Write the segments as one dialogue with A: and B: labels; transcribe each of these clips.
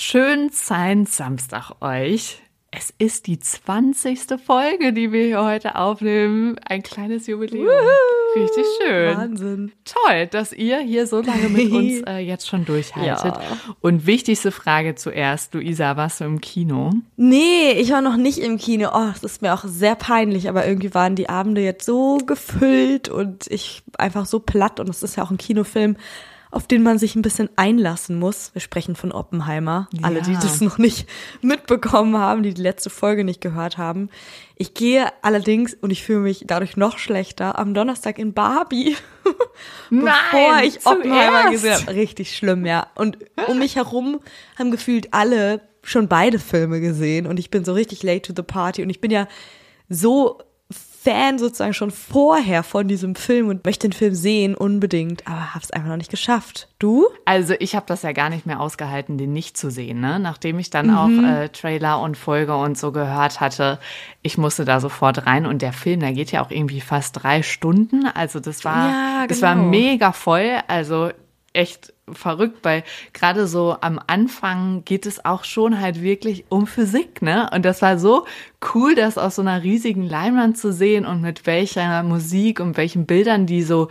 A: Schönen Science Samstag euch. Es ist die 20. Folge, die wir hier heute aufnehmen. Ein kleines Jubiläum. Woohoo! Richtig schön.
B: Wahnsinn.
A: Toll, dass ihr hier so lange mit uns äh, jetzt schon durchhaltet. Ja. Und wichtigste Frage zuerst, Luisa, warst du im Kino?
B: Nee, ich war noch nicht im Kino. Oh, das ist mir auch sehr peinlich, aber irgendwie waren die Abende jetzt so gefüllt und ich einfach so platt und es ist ja auch ein Kinofilm auf den man sich ein bisschen einlassen muss. Wir sprechen von Oppenheimer. Ja. Alle, die das noch nicht mitbekommen haben, die die letzte Folge nicht gehört haben. Ich gehe allerdings, und ich fühle mich dadurch noch schlechter, am Donnerstag in Barbie.
A: Nein,
B: bevor ich Oppenheimer gesehen habe. Richtig schlimm, ja. Und um mich herum haben gefühlt alle schon beide Filme gesehen und ich bin so richtig late to the party und ich bin ja so Fan sozusagen schon vorher von diesem Film und möchte den Film sehen unbedingt, aber habe es einfach noch nicht geschafft. Du?
A: Also ich habe das ja gar nicht mehr ausgehalten, den nicht zu sehen. Ne? Nachdem ich dann mhm. auch äh, Trailer und Folge und so gehört hatte, ich musste da sofort rein und der Film, der geht ja auch irgendwie fast drei Stunden. Also das war, ja, genau. das war genau. mega voll. Also echt verrückt, weil gerade so am Anfang geht es auch schon halt wirklich um Physik, ne? Und das war so cool, das aus so einer riesigen Leinwand zu sehen und mit welcher Musik und welchen Bildern die so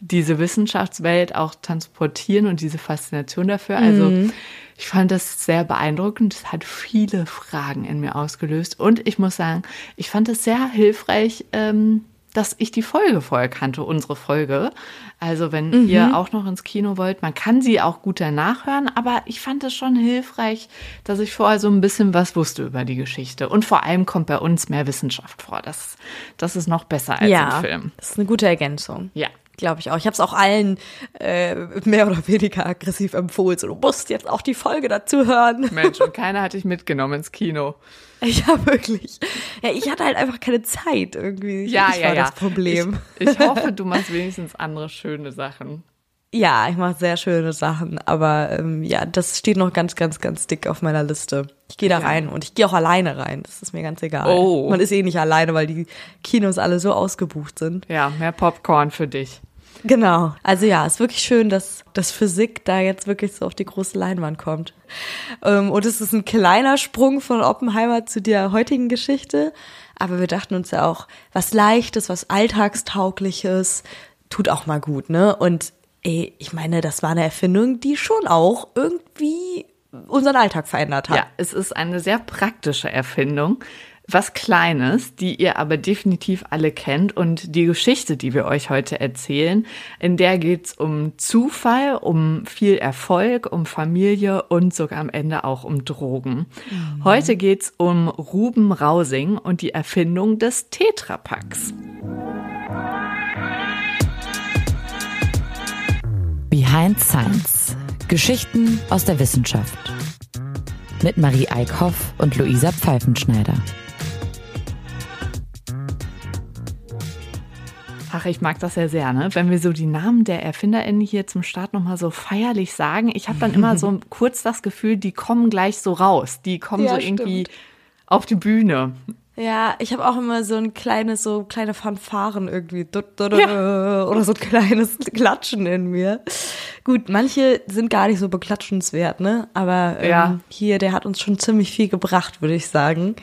A: diese Wissenschaftswelt auch transportieren und diese Faszination dafür. Also mhm. ich fand das sehr beeindruckend. Es hat viele Fragen in mir ausgelöst und ich muss sagen, ich fand es sehr hilfreich. Ähm, dass ich die Folge vorher kannte, unsere Folge. Also wenn mhm. ihr auch noch ins Kino wollt, man kann sie auch gut danach hören, aber ich fand es schon hilfreich, dass ich vorher so ein bisschen was wusste über die Geschichte. Und vor allem kommt bei uns mehr Wissenschaft vor. Das, das ist noch besser als ja, im Film.
B: Das ist eine gute Ergänzung.
A: Ja.
B: Glaube ich auch. Ich habe es auch allen äh, mehr oder weniger aggressiv empfohlen. So, du musst jetzt auch die Folge dazu hören.
A: Mensch, und keiner hat dich mitgenommen ins Kino.
B: Ja, wirklich. Ja, ich hatte halt einfach keine Zeit irgendwie.
A: Ja,
B: ich
A: ja,
B: war
A: ja.
B: das Problem.
A: Ich, ich hoffe, du machst wenigstens andere schöne Sachen.
B: Ja, ich mache sehr schöne Sachen, aber ähm, ja, das steht noch ganz, ganz, ganz dick auf meiner Liste. Ich gehe da ja. rein und ich gehe auch alleine rein. Das ist mir ganz egal.
A: Oh.
B: Man ist eh nicht alleine, weil die Kinos alle so ausgebucht sind.
A: Ja, mehr Popcorn für dich.
B: Genau. Also ja, ist wirklich schön, dass das Physik da jetzt wirklich so auf die große Leinwand kommt. Ähm, und es ist ein kleiner Sprung von Oppenheimer zu der heutigen Geschichte. Aber wir dachten uns ja auch, was Leichtes, was Alltagstaugliches, tut auch mal gut, ne? Und ey, ich meine, das war eine Erfindung, die schon auch irgendwie unseren Alltag verändert hat.
A: Ja, es ist eine sehr praktische Erfindung was Kleines, die ihr aber definitiv alle kennt. Und die Geschichte, die wir euch heute erzählen, in der geht's um Zufall, um viel Erfolg, um Familie und sogar am Ende auch um Drogen. Mhm. Heute geht's um Ruben Rausing und die Erfindung des Tetrapacks.
C: Behind Science. Geschichten aus der Wissenschaft. Mit Marie Eickhoff und Luisa Pfeifenschneider.
A: Ach, ich mag das ja sehr, ne? Wenn wir so die Namen der ErfinderInnen hier zum Start nochmal so feierlich sagen. Ich habe dann immer so kurz das Gefühl, die kommen gleich so raus. Die kommen ja, so irgendwie stimmt. auf die Bühne.
B: Ja, ich habe auch immer so ein kleines, so kleine Fanfaren irgendwie ja. oder so ein kleines Klatschen in mir. Gut, manche sind gar nicht so beklatschenswert, ne? Aber ähm, ja. hier, der hat uns schon ziemlich viel gebracht, würde ich sagen.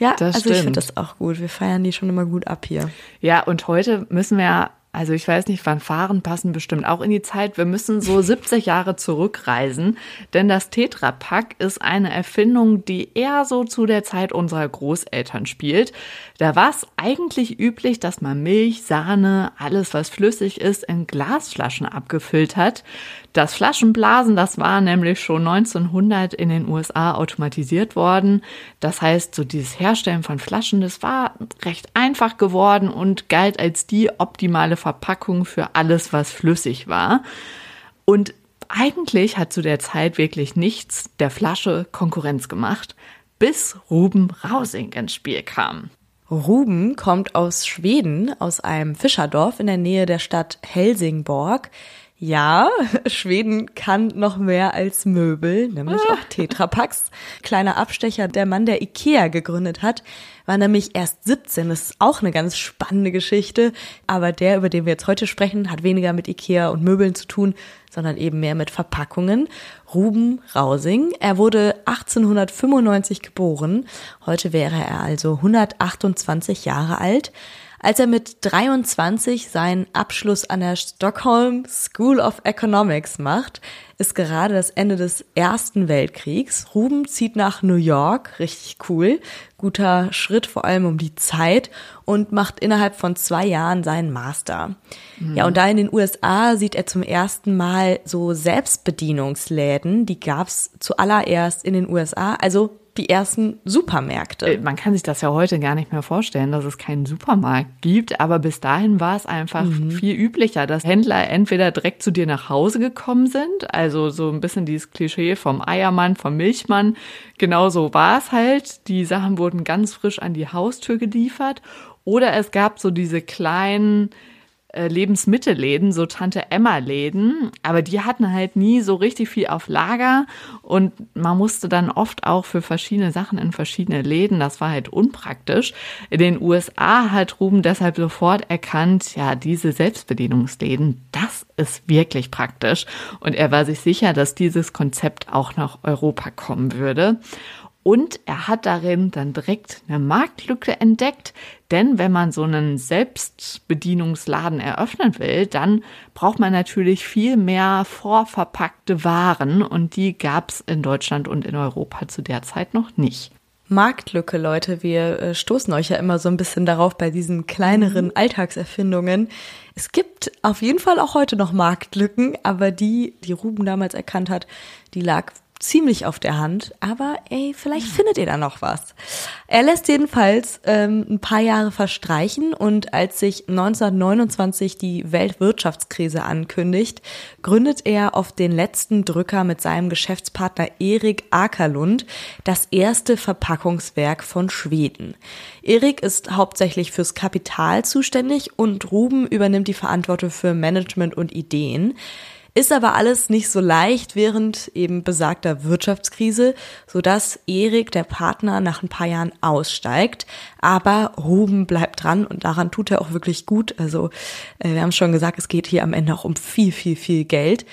B: Ja, das also stimmt. ich finde das auch gut. Wir feiern die schon immer gut ab hier.
A: Ja, und heute müssen wir also ich weiß nicht, Fanfaren passen bestimmt auch in die Zeit. Wir müssen so 70 Jahre zurückreisen, denn das Tetra Pak ist eine Erfindung, die eher so zu der Zeit unserer Großeltern spielt. Da war es eigentlich üblich, dass man Milch, Sahne, alles was flüssig ist, in Glasflaschen abgefüllt hat. Das Flaschenblasen, das war nämlich schon 1900 in den USA automatisiert worden. Das heißt, so dieses Herstellen von Flaschen, das war recht einfach geworden und galt als die optimale Verpackung für alles, was flüssig war. Und eigentlich hat zu der Zeit wirklich nichts der Flasche Konkurrenz gemacht, bis Ruben Rausing ins Spiel kam.
B: Ruben kommt aus Schweden, aus einem Fischerdorf in der Nähe der Stadt Helsingborg. Ja, Schweden kann noch mehr als Möbel, nämlich auch Tetrapacks. Kleiner Abstecher, der Mann, der Ikea gegründet hat, war nämlich erst 17. Das ist auch eine ganz spannende Geschichte. Aber der, über den wir jetzt heute sprechen, hat weniger mit Ikea und Möbeln zu tun, sondern eben mehr mit Verpackungen. Ruben Rausing. Er wurde 1895 geboren. Heute wäre er also 128 Jahre alt. Als er mit 23 seinen Abschluss an der Stockholm School of Economics macht, ist gerade das Ende des Ersten Weltkriegs. Ruben zieht nach New York, richtig cool, guter Schritt vor allem um die Zeit und macht innerhalb von zwei Jahren seinen Master. Mhm. Ja, und da in den USA sieht er zum ersten Mal so Selbstbedienungsläden, die gab's zuallererst in den USA, also die ersten Supermärkte. Äh,
A: man kann sich das ja heute gar nicht mehr vorstellen, dass es keinen Supermarkt gibt, aber bis dahin war es einfach mhm. viel üblicher, dass Händler entweder direkt zu dir nach Hause gekommen sind, also so ein bisschen dieses Klischee vom Eiermann, vom Milchmann, genauso war es halt. Die Sachen wurden ganz frisch an die Haustür geliefert oder es gab so diese kleinen Lebensmittelläden, so Tante Emma Läden, aber die hatten halt nie so richtig viel auf Lager und man musste dann oft auch für verschiedene Sachen in verschiedene Läden, das war halt unpraktisch. In den USA hat Ruben deshalb sofort erkannt, ja, diese Selbstbedienungsläden, das ist wirklich praktisch und er war sich sicher, dass dieses Konzept auch nach Europa kommen würde. Und er hat darin dann direkt eine Marktlücke entdeckt, denn wenn man so einen Selbstbedienungsladen eröffnen will, dann braucht man natürlich viel mehr vorverpackte Waren und die gab es in Deutschland und in Europa zu der Zeit noch nicht.
B: Marktlücke, Leute. Wir äh, stoßen euch ja immer so ein bisschen darauf bei diesen kleineren mhm. Alltagserfindungen. Es gibt auf jeden Fall auch heute noch Marktlücken, aber die, die Ruben damals erkannt hat, die lag ziemlich auf der Hand, aber ey, vielleicht findet ihr da noch was. Er lässt jedenfalls ähm, ein paar Jahre verstreichen und als sich 1929 die Weltwirtschaftskrise ankündigt, gründet er auf den letzten Drücker mit seinem Geschäftspartner Erik Akerlund das erste Verpackungswerk von Schweden. Erik ist hauptsächlich fürs Kapital zuständig und Ruben übernimmt die Verantwortung für Management und Ideen. Ist aber alles nicht so leicht während eben besagter Wirtschaftskrise, sodass Erik, der Partner, nach ein paar Jahren aussteigt. Aber Ruben bleibt dran und daran tut er auch wirklich gut. Also äh, wir haben schon gesagt, es geht hier am Ende auch um viel, viel, viel Geld.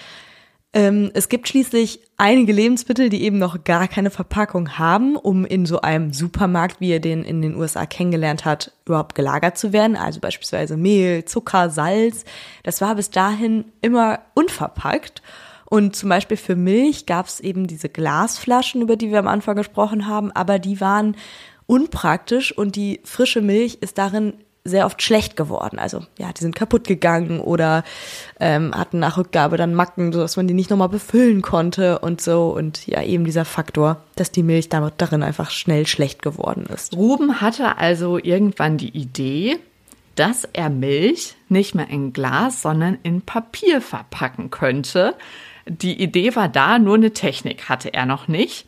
B: Ähm, es gibt schließlich einige Lebensmittel, die eben noch gar keine Verpackung haben, um in so einem Supermarkt, wie er den in den USA kennengelernt hat, überhaupt gelagert zu werden. Also beispielsweise Mehl, Zucker, Salz. Das war bis dahin immer unverpackt. Und zum Beispiel für Milch gab es eben diese Glasflaschen, über die wir am Anfang gesprochen haben, aber die waren unpraktisch und die frische Milch ist darin sehr oft schlecht geworden. Also ja, die sind kaputt gegangen oder ähm, hatten nach Rückgabe dann Macken, sodass man die nicht nochmal befüllen konnte und so. Und ja, eben dieser Faktor, dass die Milch damit darin einfach schnell schlecht geworden ist.
A: Ruben hatte also irgendwann die Idee, dass er Milch nicht mehr in Glas, sondern in Papier verpacken könnte. Die Idee war da, nur eine Technik hatte er noch nicht.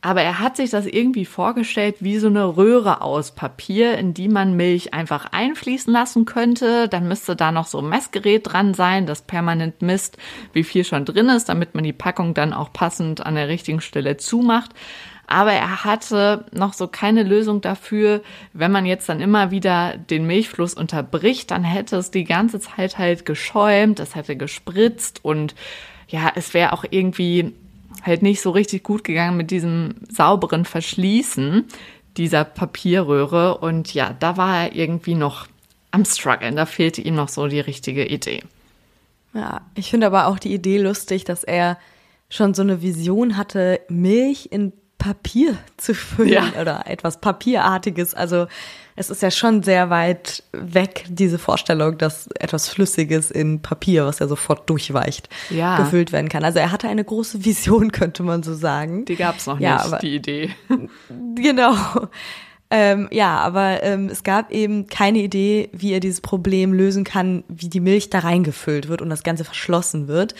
A: Aber er hat sich das irgendwie vorgestellt wie so eine Röhre aus Papier, in die man Milch einfach einfließen lassen könnte. Dann müsste da noch so ein Messgerät dran sein, das permanent misst, wie viel schon drin ist, damit man die Packung dann auch passend an der richtigen Stelle zumacht. Aber er hatte noch so keine Lösung dafür, wenn man jetzt dann immer wieder den Milchfluss unterbricht, dann hätte es die ganze Zeit halt geschäumt, es hätte gespritzt und ja, es wäre auch irgendwie halt nicht so richtig gut gegangen mit diesem sauberen Verschließen dieser Papierröhre. Und ja, da war er irgendwie noch am struggeln. Da fehlte ihm noch so die richtige Idee.
B: Ja, ich finde aber auch die Idee lustig, dass er schon so eine Vision hatte, Milch in Papier zu füllen ja. oder etwas Papierartiges. Also es ist ja schon sehr weit weg, diese Vorstellung, dass etwas Flüssiges in Papier, was ja sofort durchweicht, ja. gefüllt werden kann. Also er hatte eine große Vision, könnte man so sagen.
A: Die gab es noch ja, nicht, aber, die Idee.
B: Genau. Ähm, ja, aber ähm, es gab eben keine Idee, wie er dieses Problem lösen kann, wie die Milch da reingefüllt wird und das Ganze verschlossen wird.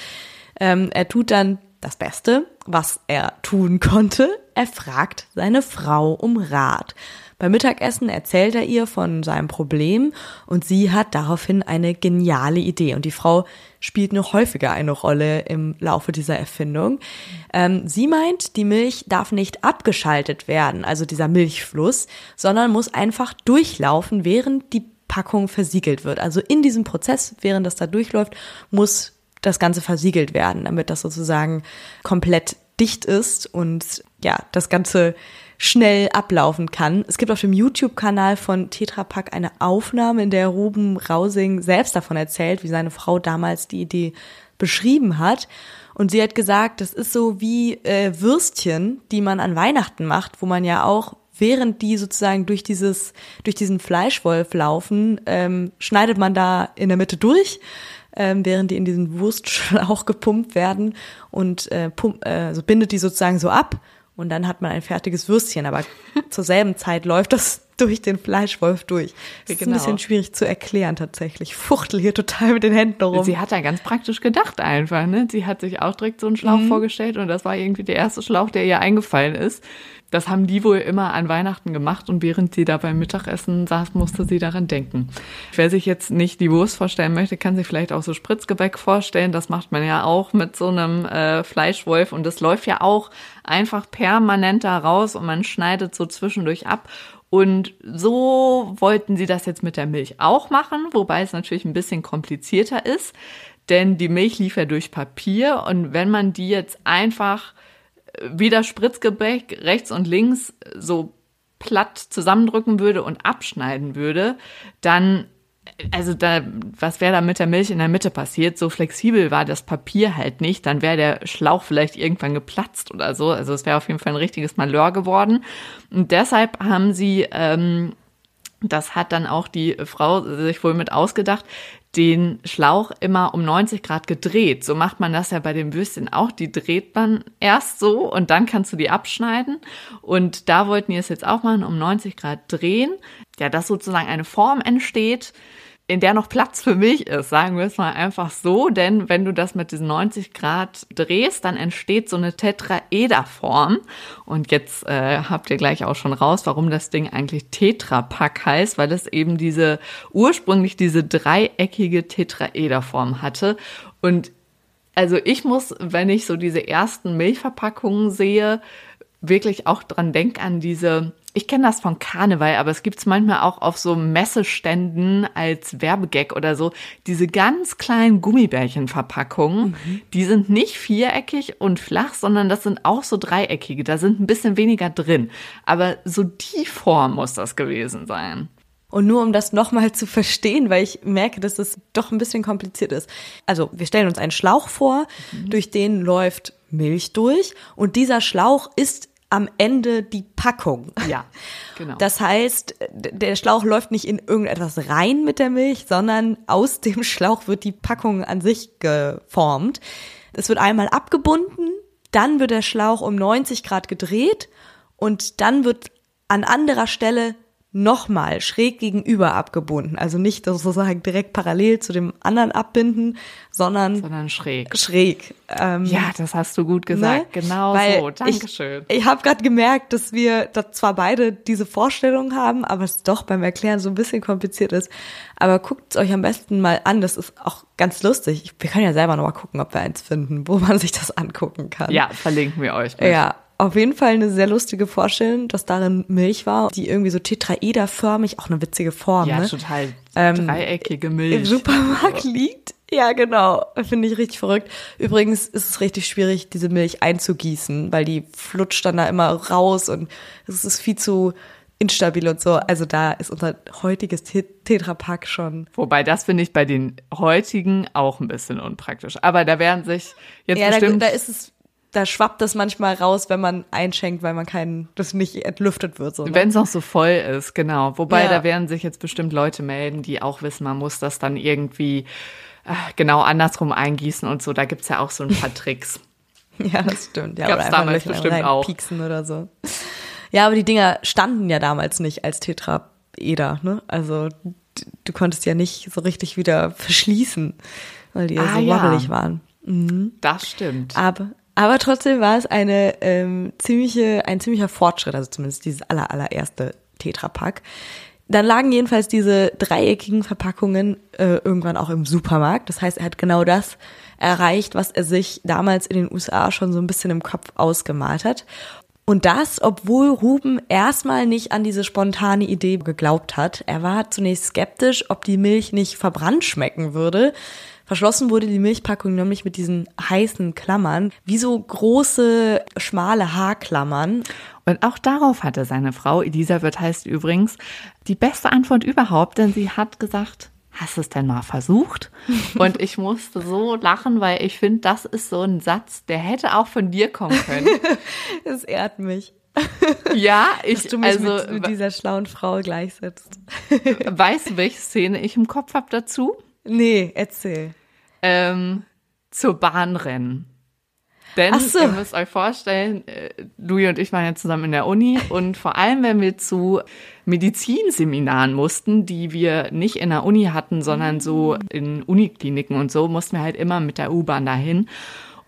B: Ähm, er tut dann das Beste, was er tun konnte, er fragt seine Frau um Rat. Beim Mittagessen erzählt er ihr von seinem Problem und sie hat daraufhin eine geniale Idee. Und die Frau spielt noch häufiger eine Rolle im Laufe dieser Erfindung. Ähm, sie meint, die Milch darf nicht abgeschaltet werden, also dieser Milchfluss, sondern muss einfach durchlaufen, während die Packung versiegelt wird. Also in diesem Prozess, während das da durchläuft, muss das Ganze versiegelt werden, damit das sozusagen komplett dicht ist und ja, das Ganze schnell ablaufen kann. Es gibt auf dem YouTube-Kanal von Tetra Pak eine Aufnahme, in der Ruben Rausing selbst davon erzählt, wie seine Frau damals die Idee beschrieben hat. Und sie hat gesagt, das ist so wie äh, Würstchen, die man an Weihnachten macht, wo man ja auch während die sozusagen durch dieses durch diesen Fleischwolf laufen, ähm, schneidet man da in der Mitte durch, ähm, während die in diesen Wurstschlauch gepumpt werden und äh, pump, äh, also bindet die sozusagen so ab und dann hat man ein fertiges Würstchen. Aber zur selben Zeit läuft das durch den Fleischwolf durch. Das ist genau. ein bisschen schwierig zu erklären tatsächlich. Fuchtel hier total mit den Händen rum.
A: Sie hat da ganz praktisch gedacht einfach. Ne? Sie hat sich auch direkt so einen Schlauch mhm. vorgestellt und das war irgendwie der erste Schlauch, der ihr eingefallen ist. Das haben die wohl immer an Weihnachten gemacht und während sie da beim Mittagessen saß, musste sie daran denken. Wer sich jetzt nicht die Wurst vorstellen möchte, kann sich vielleicht auch so Spritzgebäck vorstellen. Das macht man ja auch mit so einem äh, Fleischwolf und das läuft ja auch einfach permanent da raus und man schneidet so zwischendurch ab. Und so wollten sie das jetzt mit der Milch auch machen, wobei es natürlich ein bisschen komplizierter ist, denn die Milch lief ja durch Papier und wenn man die jetzt einfach wieder Spritzgebäck rechts und links so platt zusammendrücken würde und abschneiden würde, dann also da, was wäre da mit der Milch in der Mitte passiert? So flexibel war das Papier halt nicht. Dann wäre der Schlauch vielleicht irgendwann geplatzt oder so. Also es wäre auf jeden Fall ein richtiges Malheur geworden. Und deshalb haben sie, ähm, das hat dann auch die Frau sich wohl mit ausgedacht, den Schlauch immer um 90 Grad gedreht. So macht man das ja bei den Würstchen auch. Die dreht man erst so und dann kannst du die abschneiden. Und da wollten die es jetzt auch machen, um 90 Grad drehen. Ja, dass sozusagen eine Form entsteht, in der noch Platz für mich ist, sagen wir es mal einfach so, denn wenn du das mit diesen 90 Grad drehst, dann entsteht so eine Tetraederform. Und jetzt äh, habt ihr gleich auch schon raus, warum das Ding eigentlich Tetrapack heißt, weil es eben diese ursprünglich diese dreieckige Tetraederform hatte. Und also ich muss, wenn ich so diese ersten Milchverpackungen sehe, wirklich auch dran denken an diese ich kenne das von Karneval, aber es gibt es manchmal auch auf so Messeständen als Werbegag oder so. Diese ganz kleinen Gummibärchenverpackungen, mhm. die sind nicht viereckig und flach, sondern das sind auch so dreieckige. Da sind ein bisschen weniger drin. Aber so die Form muss das gewesen sein.
B: Und nur um das nochmal zu verstehen, weil ich merke, dass es doch ein bisschen kompliziert ist. Also wir stellen uns einen Schlauch vor, mhm. durch den läuft Milch durch und dieser Schlauch ist am Ende die Packung.
A: Ja, genau.
B: Das heißt, der Schlauch läuft nicht in irgendetwas rein mit der Milch, sondern aus dem Schlauch wird die Packung an sich geformt. Es wird einmal abgebunden, dann wird der Schlauch um 90 Grad gedreht und dann wird an anderer Stelle nochmal schräg gegenüber abgebunden. Also nicht sozusagen direkt parallel zu dem anderen abbinden, sondern,
A: sondern schräg.
B: Schräg.
A: Ähm, ja, das hast du gut gesagt. Ne? Genau
B: Weil
A: so. Dankeschön.
B: Ich, ich habe gerade gemerkt, dass wir da zwar beide diese Vorstellung haben, aber es doch beim Erklären so ein bisschen kompliziert ist. Aber guckt es euch am besten mal an. Das ist auch ganz lustig. Wir können ja selber noch mal gucken, ob wir eins finden, wo man sich das angucken kann.
A: Ja, verlinken wir euch.
B: Mit. Ja, auf jeden Fall eine sehr lustige Vorstellung, dass darin Milch war, die irgendwie so tetraederförmig, auch eine witzige Form.
A: Ja,
B: ne?
A: total ähm, dreieckige Milch.
B: Im Supermarkt liegt. Ja, genau. Finde ich richtig verrückt. Übrigens ist es richtig schwierig, diese Milch einzugießen, weil die flutscht dann da immer raus und es ist viel zu instabil und so. Also da ist unser heutiges Tetrapack schon.
A: Wobei das finde ich bei den heutigen auch ein bisschen unpraktisch. Aber da werden sich jetzt ja, bestimmt.
B: Da, da ist es da schwappt das manchmal raus, wenn man einschenkt, weil man keinen, das nicht entlüftet wird. So,
A: ne? Wenn es noch so voll ist, genau. Wobei ja. da werden sich jetzt bestimmt Leute melden, die auch wissen, man muss das dann irgendwie äh, genau andersrum eingießen und so. Da gibt's ja auch so ein paar Tricks.
B: ja, das stimmt. Ja,
A: Gab's oder damals bestimmt auch.
B: Pieksen oder so. Ja, aber die Dinger standen ja damals nicht als Tetraeder, ne? Also du konntest ja nicht so richtig wieder verschließen, weil die ja ah, so ja. waren.
A: Mhm. Das stimmt.
B: Aber Aber trotzdem war es eine ähm, ziemliche, ein ziemlicher Fortschritt, also zumindest dieses aller, allererste Tetrapack. Dann lagen jedenfalls diese dreieckigen Verpackungen äh, irgendwann auch im Supermarkt. Das heißt, er hat genau das erreicht, was er sich damals in den USA schon so ein bisschen im Kopf ausgemalt hat. Und das, obwohl Ruben erstmal nicht an diese spontane Idee geglaubt hat. Er war zunächst skeptisch, ob die Milch nicht verbrannt schmecken würde. Verschlossen wurde die Milchpackung nämlich mit diesen heißen Klammern, wie so große, schmale Haarklammern.
A: Und auch darauf hatte seine Frau, Elisabeth heißt übrigens, die beste Antwort überhaupt, denn sie hat gesagt, hast du es denn mal versucht? Und ich musste so lachen, weil ich finde, das ist so ein Satz, der hätte auch von dir kommen können.
B: Es ehrt mich.
A: Ja, ich,
B: Dass du mich
A: also,
B: mit, mit dieser schlauen Frau gleichsetzt.
A: weißt du, welche Szene ich im Kopf habe dazu?
B: Nee, erzähl.
A: Ähm, zur Bahnrennen. Denn
B: Ach so.
A: ihr müsst euch vorstellen, äh, Louis und ich waren ja zusammen in der Uni und vor allem, wenn wir zu Medizinseminaren mussten, die wir nicht in der Uni hatten, sondern so in Unikliniken und so, mussten wir halt immer mit der U-Bahn dahin.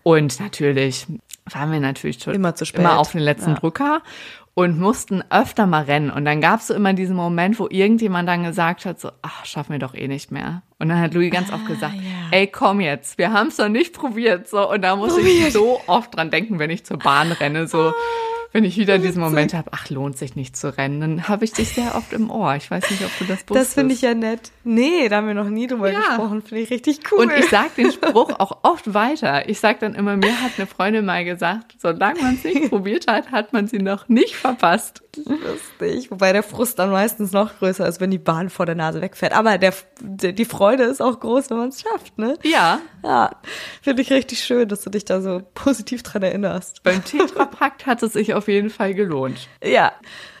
A: Und natürlich waren wir natürlich schon
B: Immer zu spät.
A: immer auf den letzten
B: Ja.
A: Drücker und mussten öfter mal rennen. Und dann gab es so immer diesen Moment, wo irgendjemand dann gesagt hat, so, ach, schaffen wir doch eh nicht mehr. Und dann hat Louis ganz oft gesagt,
B: ja.
A: ey, komm jetzt, wir haben es noch nicht probiert. So, und da muss ich so oft dran denken, wenn ich zur Bahn renne. So, wenn ich wieder diesen Moment habe, ach, lohnt sich nicht zu rennen, dann habe ich dich sehr oft im Ohr. Ich weiß nicht, ob du das wusstest.
B: Das finde ich ja nett. Nee, da haben wir noch nie drüber
A: Ja.
B: gesprochen. Finde ich richtig cool.
A: Und ich sag den Spruch auch oft weiter. Ich sag dann immer, mir hat eine Freundin mal gesagt, solange man es nicht probiert hat, hat man sie noch nicht verpasst.
B: lustig. Wobei der Frust dann meistens noch größer ist, wenn die Bahn vor der Nase wegfährt. Aber der, die Freude ist auch groß, wenn man es schafft, ne?
A: Ja,
B: Ja, finde ich richtig schön, dass du dich da so positiv dran erinnerst.
A: beim Tetrapakt hat es sich auf jeden Fall gelohnt.
B: Ja.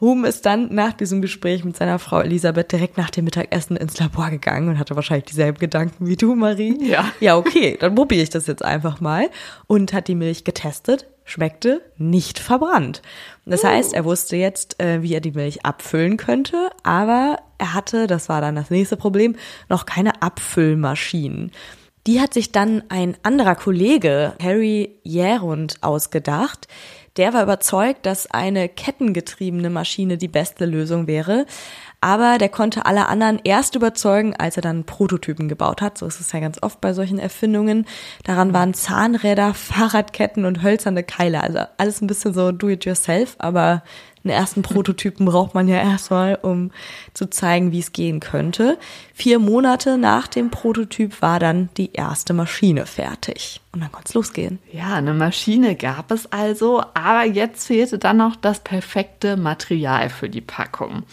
B: Ruben ist dann nach diesem Gespräch mit seiner Frau Elisabeth direkt nach dem Mittagessen ins Labor gegangen und hatte wahrscheinlich dieselben Gedanken wie du, Marie.
A: Ja.
B: Ja, okay, dann probiere ich das jetzt einfach mal. Und hat die Milch getestet, schmeckte nicht verbrannt. Das heißt, er wusste jetzt, äh, wie er die Milch abfüllen könnte, aber er hatte, das war dann das nächste Problem, noch keine Abfüllmaschinen. Die hat sich dann ein anderer Kollege, Harry Järund, ausgedacht. Der war überzeugt, dass eine kettengetriebene Maschine die beste Lösung wäre. Aber der konnte alle anderen erst überzeugen, als er dann Prototypen gebaut hat. So ist es ja ganz oft bei solchen Erfindungen. Daran waren Zahnräder, Fahrradketten und hölzerne Keile. Also alles ein bisschen so do-it-yourself, aber einen ersten Prototypen braucht man ja erstmal, um zu zeigen, wie es gehen könnte. Vier Monate nach dem Prototyp war dann die erste Maschine fertig. Und dann konnte es losgehen.
A: Ja, eine Maschine gab es also, aber jetzt fehlte dann noch das perfekte Material für die Packung.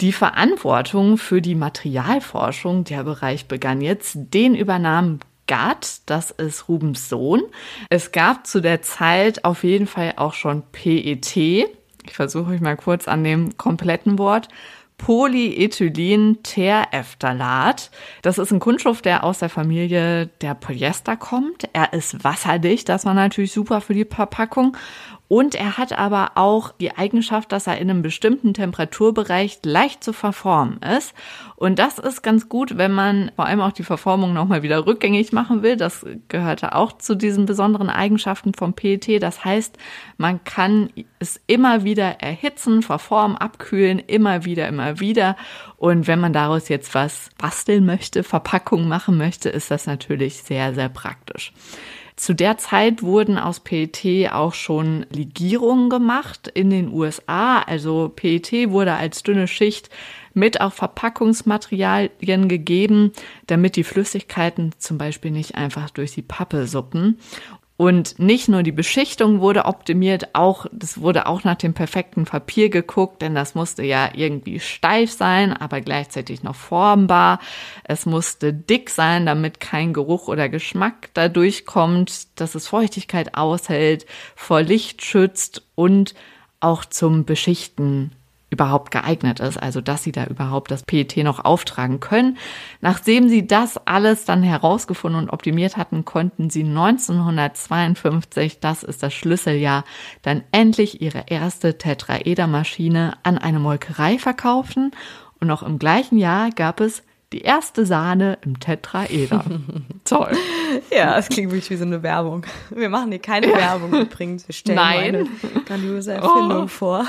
A: Die Verantwortung für die Materialforschung, der Bereich begann jetzt, den übernahm Gart, das ist Rubens Sohn. Es gab zu der Zeit auf jeden Fall auch schon PET. Ich versuche euch mal kurz an dem kompletten Wort. Polyethylen-Terephthalat. Das ist ein Kunststoff, der aus der Familie der Polyester kommt. Er ist wasserdicht, das war natürlich super für die Verpackung. Und er hat aber auch die Eigenschaft, dass er in einem bestimmten Temperaturbereich leicht zu verformen ist. Und das ist ganz gut, wenn man vor allem auch die Verformung nochmal wieder rückgängig machen will. Das gehörte auch zu diesen besonderen Eigenschaften vom PET. Das heißt, man kann es immer wieder erhitzen, verformen, abkühlen, immer wieder, immer wieder. Und wenn man daraus jetzt was basteln möchte, Verpackung machen möchte, ist das natürlich sehr, sehr praktisch. Zu der Zeit wurden aus PET auch schon Legierungen gemacht in den USA. Also PET wurde als dünne Schicht mit auf Verpackungsmaterialien gegeben, damit die Flüssigkeiten zum Beispiel nicht einfach durch die Pappe suppen. Und nicht nur die Beschichtung wurde optimiert, auch, das wurde auch nach dem perfekten Papier geguckt, denn das musste ja irgendwie steif sein, aber gleichzeitig noch formbar. Es musste dick sein, damit kein Geruch oder Geschmack dadurch kommt, dass es Feuchtigkeit aushält, vor Licht schützt und auch zum Beschichten überhaupt geeignet ist, also dass sie da überhaupt das PET noch auftragen können. Nachdem sie das alles dann herausgefunden und optimiert hatten, konnten sie 1952, das ist das Schlüsseljahr, dann endlich ihre erste Tetraedermaschine an eine Molkerei verkaufen und noch im gleichen Jahr gab es Die erste Sahne im Tetraeder. Toll.
B: Ja, es klingt wirklich wie so eine Werbung. Wir machen hier keine ja. Werbung übrigens. Wir stellen Nein. eine grandiose Erfindung oh. vor.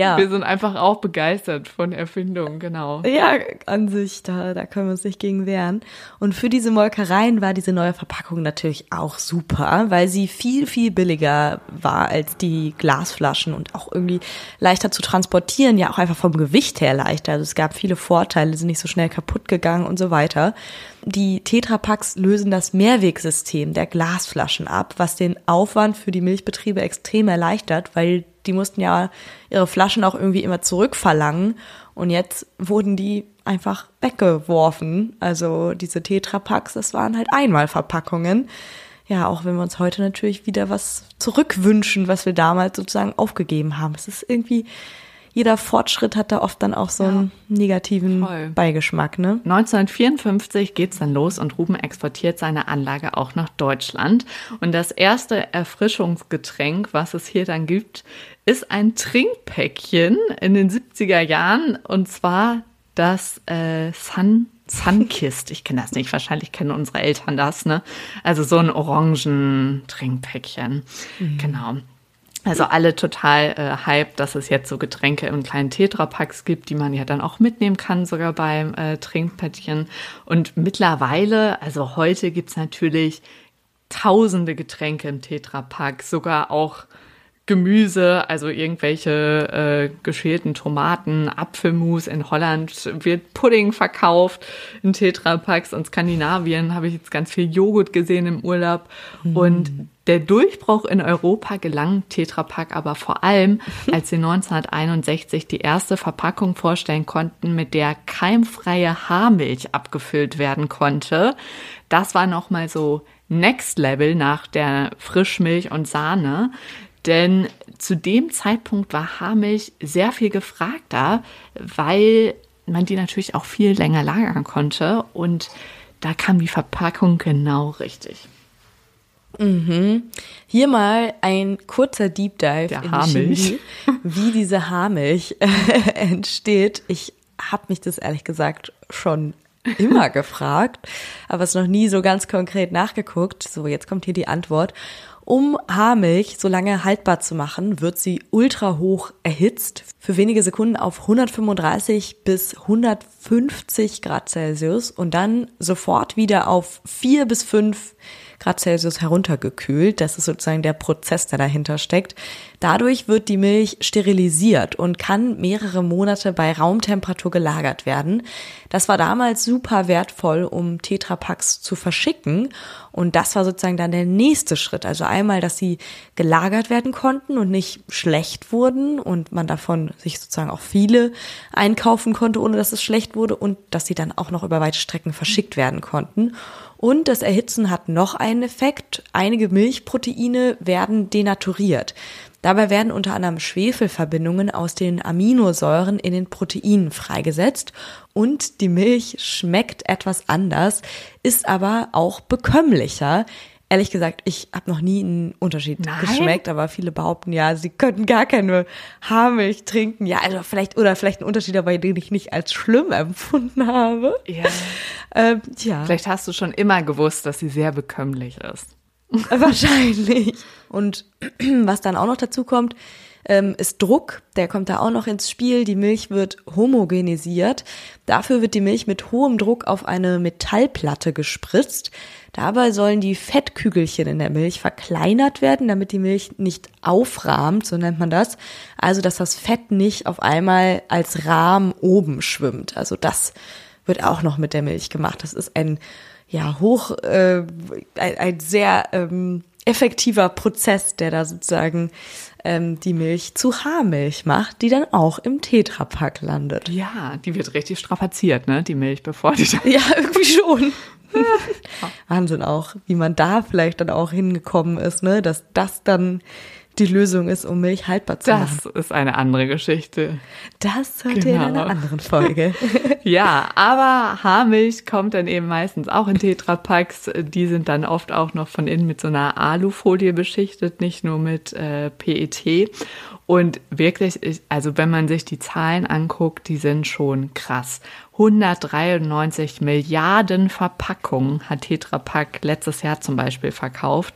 A: Ja. Wir sind einfach auch begeistert von Erfindungen, genau.
B: Ja, an sich, da, da können wir uns nicht gegen wehren. Und für diese Molkereien war diese neue Verpackung natürlich auch super, weil sie viel, viel billiger war als die Glasflaschen und auch irgendwie leichter zu transportieren, ja auch einfach vom Gewicht her leichter. Also es gab viele Vorteile, sind nicht so schnell kaputt gegangen und so weiter. Die Tetrapacks lösen das Mehrwegsystem der Glasflaschen ab, was den Aufwand für die Milchbetriebe extrem erleichtert, weil die mussten ja ihre Flaschen auch irgendwie immer zurückverlangen und jetzt wurden die einfach weggeworfen. Also diese Tetrapacks, das waren halt Einmalverpackungen. Ja, auch wenn wir uns heute natürlich wieder was zurückwünschen, was wir damals sozusagen aufgegeben haben. Es ist irgendwie jeder Fortschritt hat da oft dann auch so einen negativen voll. Beigeschmack, ne?
A: 1954 geht's dann los und Ruben exportiert seine Anlage auch nach Deutschland. Und das erste Erfrischungsgetränk, was es hier dann gibt, ist ein Trinkpäckchen in den 70er Jahren und zwar das äh, Sun Sunkist. Ich kenne das nicht. Wahrscheinlich kennen unsere Eltern das, ne? Also so ein orangen Trinkpäckchen. Mhm. Genau. Also alle total äh, hype, dass es jetzt so Getränke in kleinen Tetrapacks gibt, die man ja dann auch mitnehmen kann, sogar beim äh, Trinkpäckchen. Und mittlerweile, also heute gibt's natürlich tausende Getränke im Tetrapack, sogar auch Gemüse, also irgendwelche äh, geschälten Tomaten, Apfelmus. In Holland wird Pudding verkauft in Tetrapacks. Und Skandinavien habe ich jetzt ganz viel Joghurt gesehen im Urlaub. Mhm. Und der Durchbruch in Europa gelang Tetrapack aber vor allem, als sie 1961 die erste Verpackung vorstellen konnten, mit der keimfreie Haarmilch abgefüllt werden konnte. Das war nochmal so Next Level nach der Frischmilch und Sahne. Denn zu dem Zeitpunkt war Haarmilch sehr viel gefragter, weil man die natürlich auch viel länger lagern konnte. Und da kam die Verpackung genau richtig.
B: Mhm. Hier mal ein kurzer Deep Dive
A: Der in Haarmilch.
B: Chemie, wie diese Haarmilch entsteht. Ich habe mich das ehrlich gesagt schon immer gefragt, aber es noch nie so ganz konkret nachgeguckt. So, jetzt kommt hier die Antwort. Um Haarmilch so lange haltbar zu machen, wird sie ultra hoch erhitzt, für wenige Sekunden auf 135 bis 150 Grad Celsius und dann sofort wieder auf 4 bis 5 Grad Celsius heruntergekühlt. Das ist sozusagen der Prozess, der dahinter steckt. Dadurch wird die Milch sterilisiert und kann mehrere Monate bei Raumtemperatur gelagert werden. Das war damals super wertvoll, um Tetrapacks zu verschicken. Und das war sozusagen dann der nächste Schritt. Also einmal, dass sie gelagert werden konnten und nicht schlecht wurden und man davon sich sozusagen auch viele einkaufen konnte, ohne dass es schlecht wurde und dass sie dann auch noch über weite Strecken verschickt werden konnten. Und das Erhitzen hat noch einen Effekt. Einige Milchproteine werden denaturiert. Dabei werden unter anderem Schwefelverbindungen aus den Aminosäuren in den Proteinen freigesetzt und die Milch schmeckt etwas anders, ist aber auch bekömmlicher. Ehrlich gesagt, ich habe noch nie einen Unterschied Nein. geschmeckt, aber viele behaupten ja, sie könnten gar keine Haarmilch trinken. Ja, also vielleicht oder vielleicht ein Unterschied dabei, den ich nicht als schlimm empfunden habe.
A: Ja. Ähm, ja. Vielleicht hast du schon immer gewusst, dass sie sehr bekömmlich ist.
B: Wahrscheinlich. Und was dann auch noch dazu kommt, ähm, ist Druck. Der kommt da auch noch ins Spiel. Die Milch wird homogenisiert. Dafür wird die Milch mit hohem Druck auf eine Metallplatte gespritzt. Dabei sollen die Fettkügelchen in der Milch verkleinert werden, damit die Milch nicht aufrahmt, so nennt man das. Also, dass das Fett nicht auf einmal als Rahmen oben schwimmt. Also, das wird auch noch mit der Milch gemacht. Das ist ein, ja, hoch, äh, ein, ein sehr ähm, effektiver Prozess, der da sozusagen ähm, die Milch zu Haarmilch macht, die dann auch im Tetrapack landet.
A: Ja, die wird richtig strapaziert, ne, die Milch, bevor die
B: dann Ja, irgendwie schon. Wahnsinn auch, wie man da vielleicht dann auch hingekommen ist, ne, dass das dann die Lösung ist, um Milch haltbar zu
A: Das
B: machen.
A: ist eine andere Geschichte.
B: Das hört ihr in
A: Genau.
B: einer anderen Folge.
A: Ja, aber Haarmilch kommt dann eben meistens auch in Tetrapacks. Die sind dann oft auch noch von innen mit so einer Alufolie beschichtet, nicht nur mit äh, PET. Und wirklich, ich- also wenn man sich die Zahlen anguckt, die sind schon krass. 193 Milliarden Verpackungen hat Tetra Pak letztes Jahr zum Beispiel verkauft.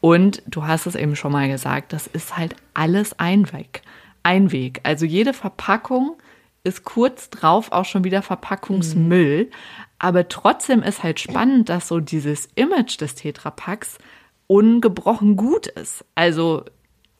A: Und du hast es eben schon mal gesagt, das ist halt alles Einweg. Einweg. Also jede Verpackung ist kurz drauf auch schon wieder Verpackungsmüll. Aber trotzdem ist halt spannend, dass so dieses Image des Tetrapacks ungebrochen gut ist. Also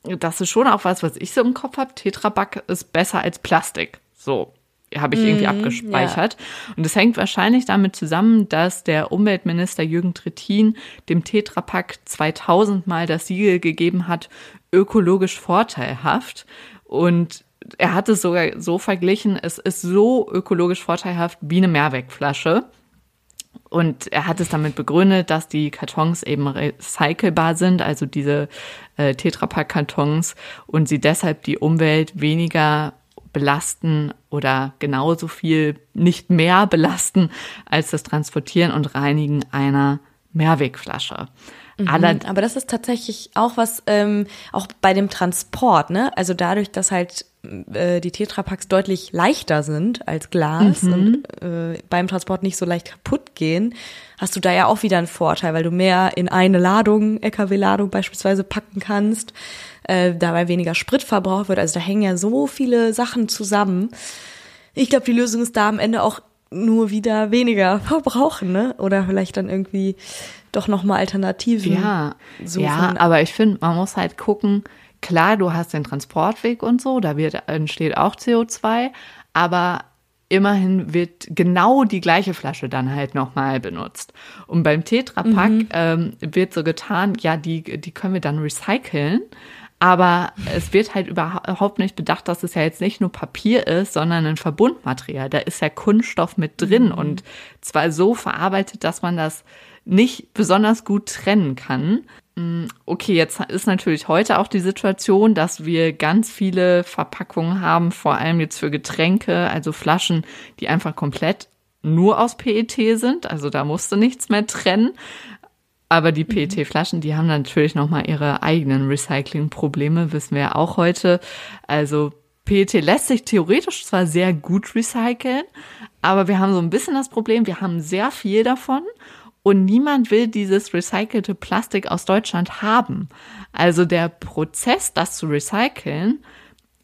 A: das ist schon auch was, was ich so im Kopf habe. Tetrapack ist besser als Plastik. So habe ich irgendwie abgespeichert. Und es hängt wahrscheinlich damit zusammen, dass der Umweltminister Jürgen Trittin dem Tetrapack 2000 Mal das Siegel gegeben hat, ökologisch vorteilhaft. Und er hat es sogar so verglichen, es ist so ökologisch vorteilhaft wie eine Mehrwegflasche. Und er hat es damit begründet, dass die Kartons eben recycelbar sind, also diese äh, Tetrapack-Kartons, und sie deshalb die Umwelt weniger belasten oder genauso viel nicht mehr belasten als das Transportieren und Reinigen einer Mehrwegflasche. Aller,
B: Aber das ist tatsächlich auch was, ähm, auch bei dem Transport, ne? Also dadurch, dass halt äh, die Tetrapacks deutlich leichter sind als Glas und äh, beim Transport nicht so leicht kaputt gehen, hast du da ja auch wieder einen Vorteil, weil du mehr in eine Ladung, LKW-Ladung beispielsweise packen kannst, äh, dabei weniger Sprit verbraucht wird. Also da hängen ja so viele Sachen zusammen. Ich glaube, die Lösung ist da am Ende auch nur wieder weniger verbrauchen, ne? Oder vielleicht dann irgendwie doch nochmal Alternativen.
A: Ja,
B: So
A: ja aber ich finde, man muss halt gucken, klar, du hast den Transportweg und so, da wird, entsteht auch CO2, aber immerhin wird genau die gleiche Flasche dann halt nochmal benutzt. Und beim Tetrapack ähm, wird so getan, ja, die, die können wir dann recyceln. Aber es wird halt überhaupt nicht bedacht, dass es ja jetzt nicht nur Papier ist, sondern ein Verbundmaterial. Da ist ja Kunststoff mit drin und zwar so verarbeitet, dass man das nicht besonders gut trennen kann. Mm, Okay, jetzt ist natürlich heute auch die Situation, dass wir ganz viele Verpackungen haben, vor allem jetzt für Getränke, also Flaschen, die einfach komplett nur aus PET sind. Also da musst du nichts mehr trennen. Aber die PET-Flaschen, die haben natürlich nochmal ihre eigenen Recycling-Probleme, wissen wir ja auch heute. Also PET lässt sich theoretisch zwar sehr gut recyceln, aber wir haben so ein bisschen das Problem, wir haben sehr viel davon und niemand will dieses recycelte Plastik aus Deutschland haben. Also der Prozess, das zu recyceln,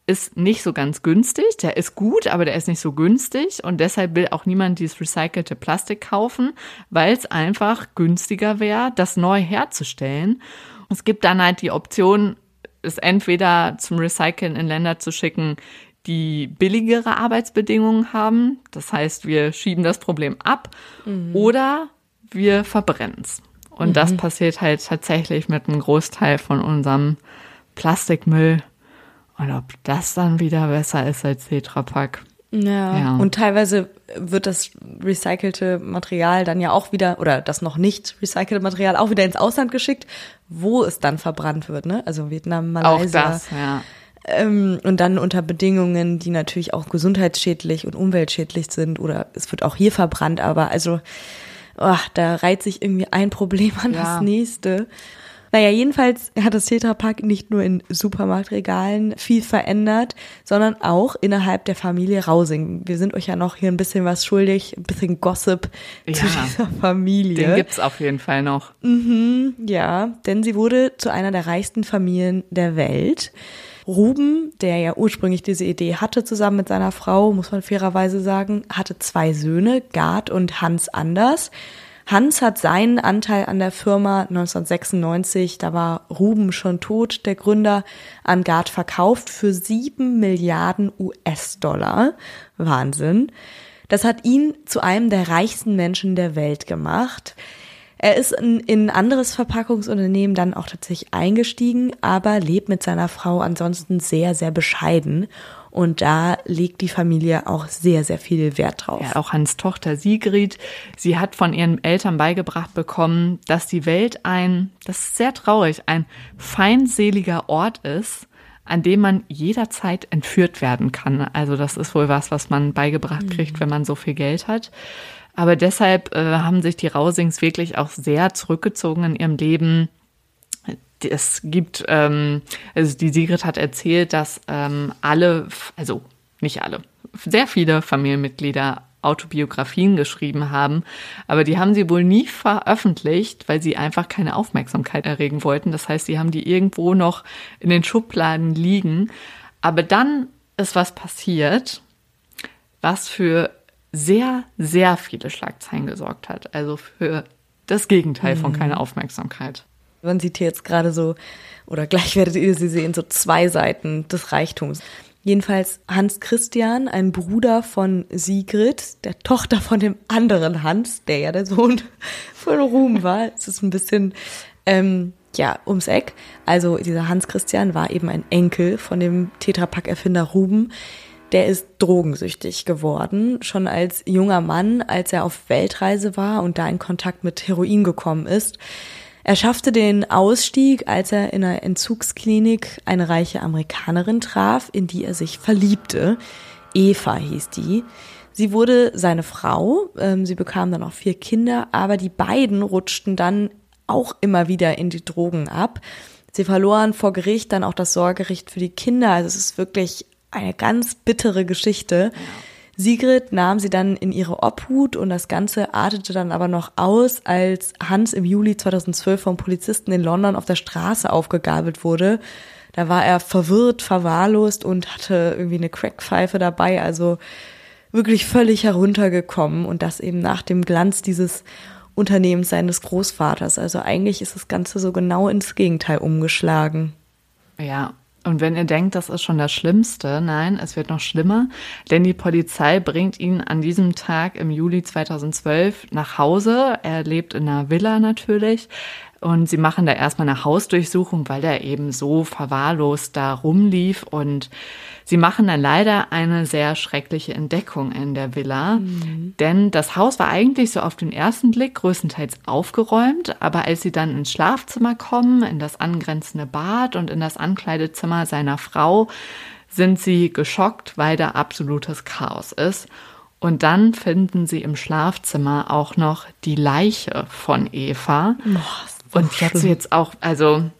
A: ist nicht so ganz günstig. Der ist gut, aber der ist nicht so günstig und deshalb will auch niemand dieses recycelte Plastik kaufen, weil es einfach günstiger wäre, das neu herzustellen. Es gibt dann halt die Option, es entweder zum Recyceln in Länder zu schicken, die billigere Arbeitsbedingungen haben. Das heißt, wir schieben das Problem ab oder wir verbrennen es. Und das passiert halt tatsächlich mit einem Großteil von unserem Plastikmüll. Und ob das dann wieder besser ist als Tetrapack.
B: Ja.
A: Ja.
B: Und teilweise wird das recycelte Material dann ja auch wieder, oder das noch nicht recycelte Material auch wieder ins Ausland geschickt, wo es dann verbrannt wird, ne? Also Vietnam,
A: Auch
B: Malaysia.
A: das, ja.
B: Ähm, und dann unter Bedingungen, die natürlich auch gesundheitsschädlich und umweltschädlich sind, oder es wird auch hier verbrannt, aber also, oh, da reiht sich irgendwie ein Problem an
A: Ja.
B: das nächste. Naja, jedenfalls hat das Tetrapack nicht nur in Supermarktregalen viel verändert, sondern auch innerhalb der Familie Rausing. Wir sind euch ja noch hier ein bisschen was schuldig, ein bisschen Gossip zu
A: Ja.
B: dieser Familie.
A: Den gibt's auf jeden Fall noch.
B: Ja, denn sie wurde zu einer der reichsten Familien der Welt. Ruben, der ja ursprünglich diese Idee hatte, zusammen mit seiner Frau, muss man fairerweise sagen, hatte zwei Söhne, Gerd und Hans Anders. Hans hat seinen Anteil an der Firma 1996, da war Ruben schon tot, der Gründer, an Gerd verkauft für sieben Milliarden US-Dollar. Wahnsinn. Das hat ihn zu einem der reichsten Menschen der Welt gemacht. Er ist in, in ein anderes Verpackungsunternehmen dann auch tatsächlich eingestiegen, aber lebt mit seiner Frau ansonsten sehr, sehr bescheiden. Und da legt die Familie auch sehr, sehr viel Wert drauf.
A: Ja, auch Hans Tochter Sigrid, sie hat von ihren Eltern beigebracht bekommen, dass die Welt ein, das ist sehr traurig, ein feindseliger Ort ist, an dem man jederzeit entführt werden kann. Also das ist wohl was, was man beigebracht kriegt, wenn man so viel Geld hat. Aber deshalb äh, haben sich die Rausings wirklich auch sehr zurückgezogen in ihrem Leben. Es gibt, ähm, also die Sigrid hat erzählt, dass ähm, alle, also nicht alle, sehr viele Familienmitglieder Autobiografien geschrieben haben, aber die haben sie wohl nie veröffentlicht, weil sie einfach keine Aufmerksamkeit erregen wollten. Das heißt, sie haben die irgendwo noch in den Schubladen liegen. Aber dann ist was passiert, was für sehr, sehr viele Schlagzeilen gesorgt hat. Also für das Gegenteil von keine Aufmerksamkeit.
B: Man sieht hier jetzt gerade so, oder gleich werdet ihr sie sehen, so zwei Seiten des Reichtums. Jedenfalls Hans Christian, ein Bruder von Sigrid, der Tochter von dem anderen Hans, der ja der Sohn von Ruben war. Es ist ein bisschen, ähm, ja, ums Eck. Also dieser Hans Christian war eben ein Enkel von dem Tetrapack-Erfinder Ruben. Der ist drogensüchtig geworden, schon als junger Mann, als er auf Weltreise war und da in Kontakt mit Heroin gekommen ist. Er schaffte den Ausstieg, als er in einer Entzugsklinik eine reiche Amerikanerin traf, in die er sich verliebte. Eva hieß die. Sie wurde seine Frau, ähm, sie bekam dann auch vier Kinder, aber die beiden rutschten dann auch immer wieder in die Drogen ab. Sie verloren vor Gericht dann auch das Sorgerecht für die Kinder. Also es ist wirklich eine ganz bittere Geschichte. Sigrid nahm sie dann in ihre Obhut und das Ganze artete dann aber noch aus, als Hans im Juli 2012 vom Polizisten in London auf der Straße aufgegabelt wurde. Da war er verwirrt, verwahrlost und hatte irgendwie eine Crackpfeife dabei, also wirklich völlig heruntergekommen und das eben nach dem Glanz dieses Unternehmens seines Großvaters. Also eigentlich ist das Ganze so genau ins Gegenteil umgeschlagen.
A: Ja, und wenn ihr denkt, das ist schon das Schlimmste, nein, es wird noch schlimmer, denn die Polizei bringt ihn an diesem Tag im Juli 2012 nach Hause. Er lebt in einer Villa natürlich. Und sie machen da erstmal eine Hausdurchsuchung, weil er eben so verwahrlost da rumlief. Und sie machen dann leider eine sehr schreckliche Entdeckung in der Villa. Mhm. Denn das Haus war eigentlich so auf den ersten Blick größtenteils aufgeräumt. Aber als sie dann ins Schlafzimmer kommen, in das angrenzende Bad und in das Ankleidezimmer seiner Frau, sind sie geschockt, weil da absolutes Chaos ist. Und dann finden sie im Schlafzimmer auch noch die Leiche von Eva.
B: Boah,
A: und ich hatte jetzt auch, also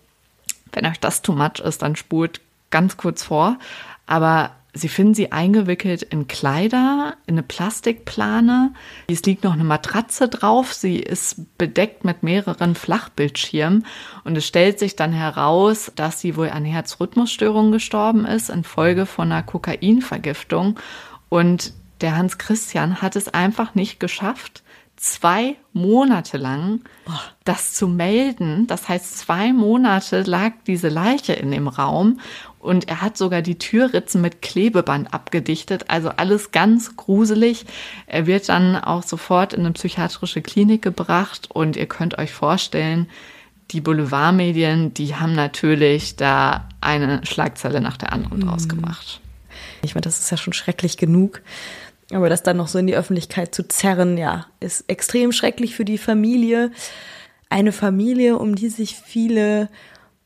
A: wenn euch das too much ist, dann spult ganz kurz vor. Aber sie finden sie eingewickelt in Kleider, in eine Plastikplane. Es liegt noch eine Matratze drauf. Sie ist bedeckt mit mehreren Flachbildschirmen. Und es stellt sich dann heraus, dass sie wohl an Herzrhythmusstörungen gestorben ist infolge von einer Kokainvergiftung. Und der Hans Christian hat es einfach nicht geschafft, zwei Monate lang das zu melden. Das heißt, zwei Monate lag diese Leiche in dem Raum und er hat sogar die Türritzen mit Klebeband abgedichtet. Also alles ganz gruselig. Er wird dann auch sofort in eine psychiatrische Klinik gebracht und ihr könnt euch vorstellen, die Boulevardmedien, die haben natürlich da eine Schlagzeile nach der anderen draus
B: Mhm.
A: gemacht.
B: Ich meine, das ist ja schon schrecklich genug. Aber das dann noch so in die Öffentlichkeit zu zerren, ja, ist extrem schrecklich für die Familie. Eine Familie, um die sich viele,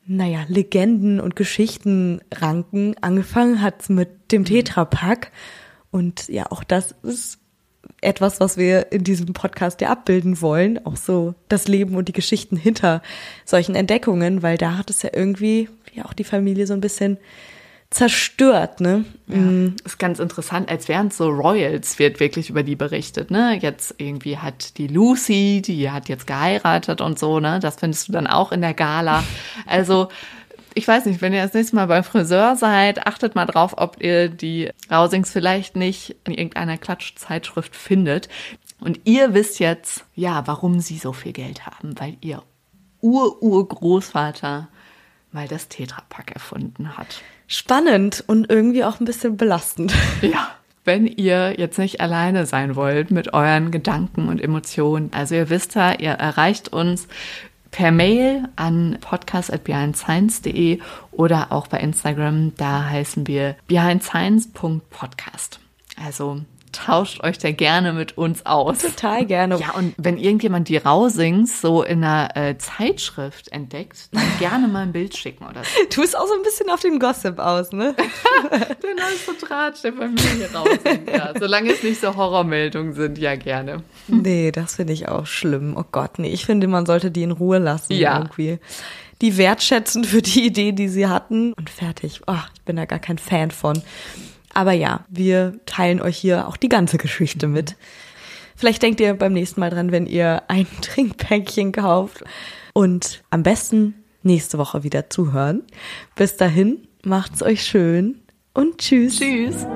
B: naja, Legenden und Geschichten ranken. Angefangen hat's mit dem Tetrapack. Und ja, auch das ist etwas, was wir in diesem Podcast ja abbilden wollen. Auch so das Leben und die Geschichten hinter solchen Entdeckungen, weil da hat es ja irgendwie, ja, auch die Familie so ein bisschen zerstört, ne?
A: Ja, ist ganz interessant, als wären es so Royals, wird wirklich über die berichtet, ne? Jetzt irgendwie hat die Lucy, die hat jetzt geheiratet und so, ne? Das findest du dann auch in der Gala. Also, ich weiß nicht, wenn ihr das nächste Mal beim Friseur seid, achtet mal drauf, ob ihr die Rausings vielleicht nicht in irgendeiner Klatschzeitschrift findet. Und ihr wisst jetzt, ja, warum sie so viel Geld haben, weil ihr Ur-Urgroßvater mal das Tetrapack erfunden hat.
B: Spannend und irgendwie auch ein bisschen belastend.
A: Ja, wenn ihr jetzt nicht alleine sein wollt mit euren Gedanken und Emotionen. Also ihr wisst ja, ihr erreicht uns per Mail an podcast.behindscience.de oder auch bei Instagram. Da heißen wir behindscience.podcast. Also tauscht euch da gerne mit uns aus.
B: Total gerne.
A: Ja, und wenn irgendjemand die Rausings so in einer äh, Zeitschrift entdeckt, dann gerne mal ein Bild schicken oder so.
B: Du bist auch so ein bisschen auf den Gossip aus, ne?
A: der neueste Tratsch der Familie Rausing. Ja, solange es nicht so Horrormeldungen sind, ja gerne.
B: Nee, das finde ich auch schlimm. Oh Gott, nee, ich finde, man sollte die in Ruhe lassen
A: Ja.
B: irgendwie. Die wertschätzen für die Idee, die sie hatten und fertig. Oh, ich bin da gar kein Fan von. Aber ja, wir teilen euch hier auch die ganze Geschichte mit. Vielleicht denkt ihr beim nächsten Mal dran, wenn ihr ein Trinkpäckchen kauft. Und am besten nächste Woche wieder zuhören. Bis dahin, macht's euch schön und tschüss.
A: Tschüss.